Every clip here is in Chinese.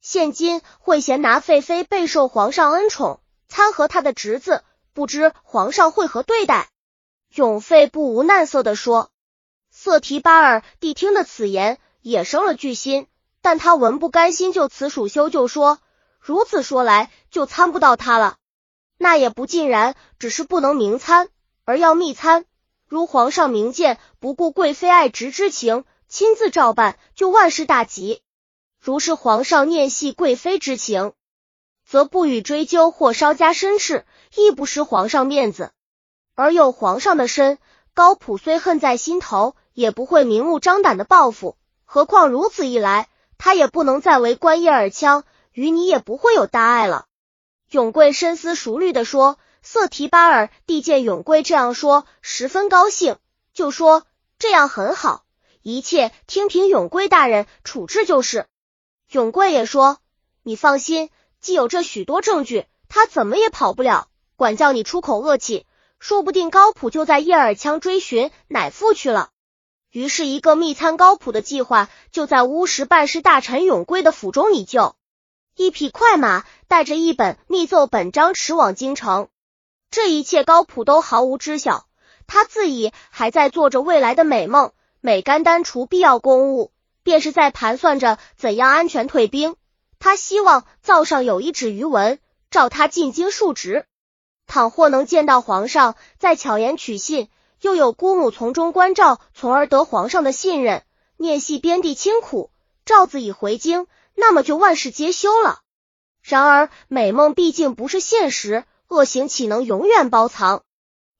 现今惠贤拿废妃备受皇上恩宠，参合他的侄子，不知皇上会何对待？永废不无难色的说。瑟提巴尔谛听的此言，也生了惧心，但他闻不甘心，就此属修就说：如此说来，就参不到他了。那也不尽然，只是不能明参，而要密参。如皇上明鉴，不顾贵妃爱侄之情，亲自照办，就万事大吉。如是皇上念系贵妃之情，则不予追究或稍加申斥，亦不失皇上面子。而有皇上的身，高普虽恨在心头，也不会明目张胆的报复。何况如此一来，他也不能再为官叶尔羌，与你也不会有大碍了。永贵深思熟虑的说：“瑟提巴尔帝见永贵这样说，十分高兴，就说这样很好，一切听凭永贵大人处置就是。”永贵也说：“你放心，既有这许多证据，他怎么也跑不了。管教你出口恶气，说不定高普就在叶尔羌追寻乃父去了。”于是，一个密参高普的计划就在乌什办事大臣永贵的府中拟就。一匹快马带着一本密奏本章驰往京城。这一切高普都毫无知晓，他自己还在做着未来的美梦，每干单除必要公务。便是在盘算着怎样安全退兵。他希望灶上有一纸余文，召他进京述职。倘或能见到皇上，再巧言取信，又有姑母从中关照，从而得皇上的信任，念系边地清苦，赵子已回京，那么就万事皆休了。然而美梦毕竟不是现实，恶行岂能永远包藏？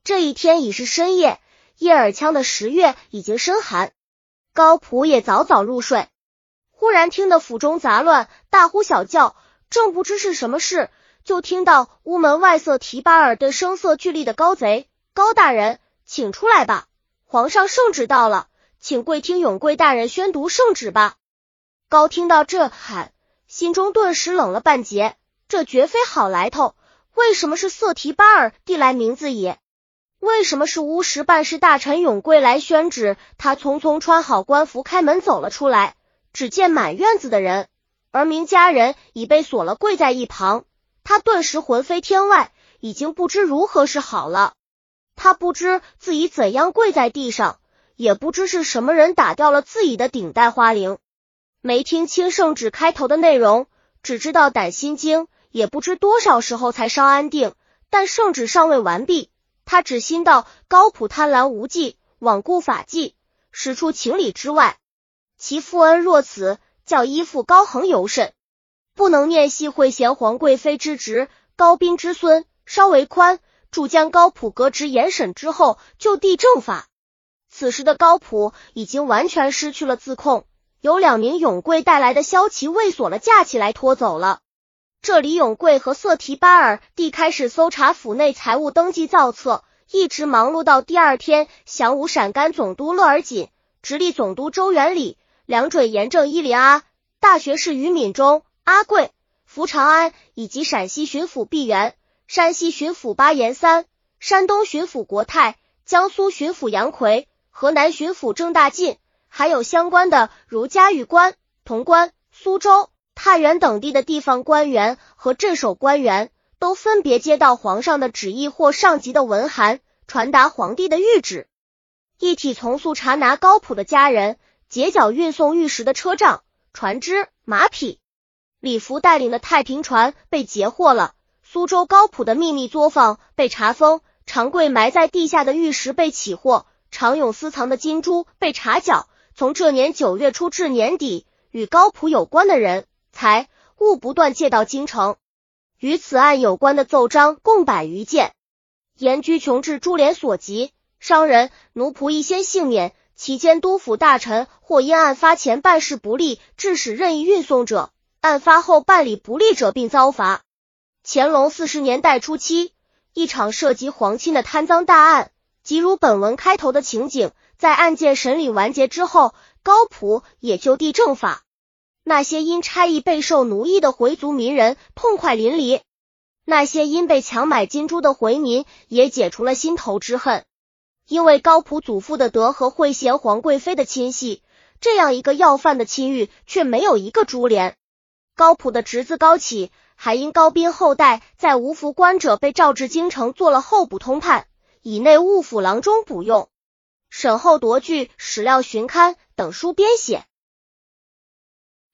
这一天已是深夜，叶尔羌的十月已经深寒。高普也早早入睡，忽然听得府中杂乱，大呼小叫，正不知是什么事，就听到屋门外瑟提巴尔对声色俱厉的高贼：“高大人，请出来吧！皇上圣旨到了，请贵听永贵大人宣读圣旨吧。”高听到这喊，心中顿时冷了半截，这绝非好来头，为什么是瑟提巴尔递来名字也？为什么是乌什办事大臣永贵来宣旨？他匆匆穿好官服，开门走了出来，只见满院子的人，而明家人已被锁了，跪在一旁。他顿时魂飞天外，已经不知如何是好了。他不知自己怎样跪在地上，也不知是什么人打掉了自己的顶戴花翎，没听清圣旨开头的内容，只知道胆心惊，也不知多少时候才稍安定，但圣旨尚未完毕。他只心道高普贪婪无忌，罔顾法纪，使出情理之外。其父恩若此，叫依附高恒尤甚。不能念系惠贤皇贵妃之侄，高斌之孙，稍为宽，主将高普革职严审之后，就地正法。此时的高普已经完全失去了自控，由两名永贵带来的骁骑卫锁了架起来拖走了。这李永贵和瑟提巴尔帝开始搜查府内财务登记造册，一直忙碌到第二天。降武陕甘总督勒尔锦、直隶总督周元礼、两准严正伊林阿、大学士于敏中、阿贵、福长安，以及陕西巡抚毕元、山西巡抚巴延三、山东巡抚国泰、江苏巡抚杨奎、河南巡抚郑大进，还有相关的如嘉峪关、潼关、苏州。太原等地的地方官员和镇守官员都分别接到皇上的旨意或上级的文函，传达皇帝的谕旨。一体从速查拿高普的家人，截缴运送玉石的车仗、船只、马匹。李福带领的太平船被截获了。苏州高普的秘密作坊被查封，长贵埋在地下的玉石被起获，常勇私藏的金珠被查缴。从这年九月初至年底，与高普有关的人。财物不断借到京城，与此案有关的奏章共百余件，严居穷至株连所及，商人奴仆一先幸免，其间督府大臣或因案发前办事不力，致使任意运送者，案发后办理不力者，并遭罚。乾隆四十年代初期，一场涉及皇亲的贪赃大案，即如本文开头的情景，在案件审理完结之后，高普也就地正法。那些因差役备受奴役的回族民人痛快淋漓，那些因被强买金珠的回民也解除了心头之恨。因为高普祖父的德和惠贤皇贵妃的亲系，这样一个要犯的亲域却没有一个株连。高普的侄子高启还因高斌后代在无服官者被召至京城做了候补通判，以内务府郎中补用。审后夺据史料寻刊等书编写。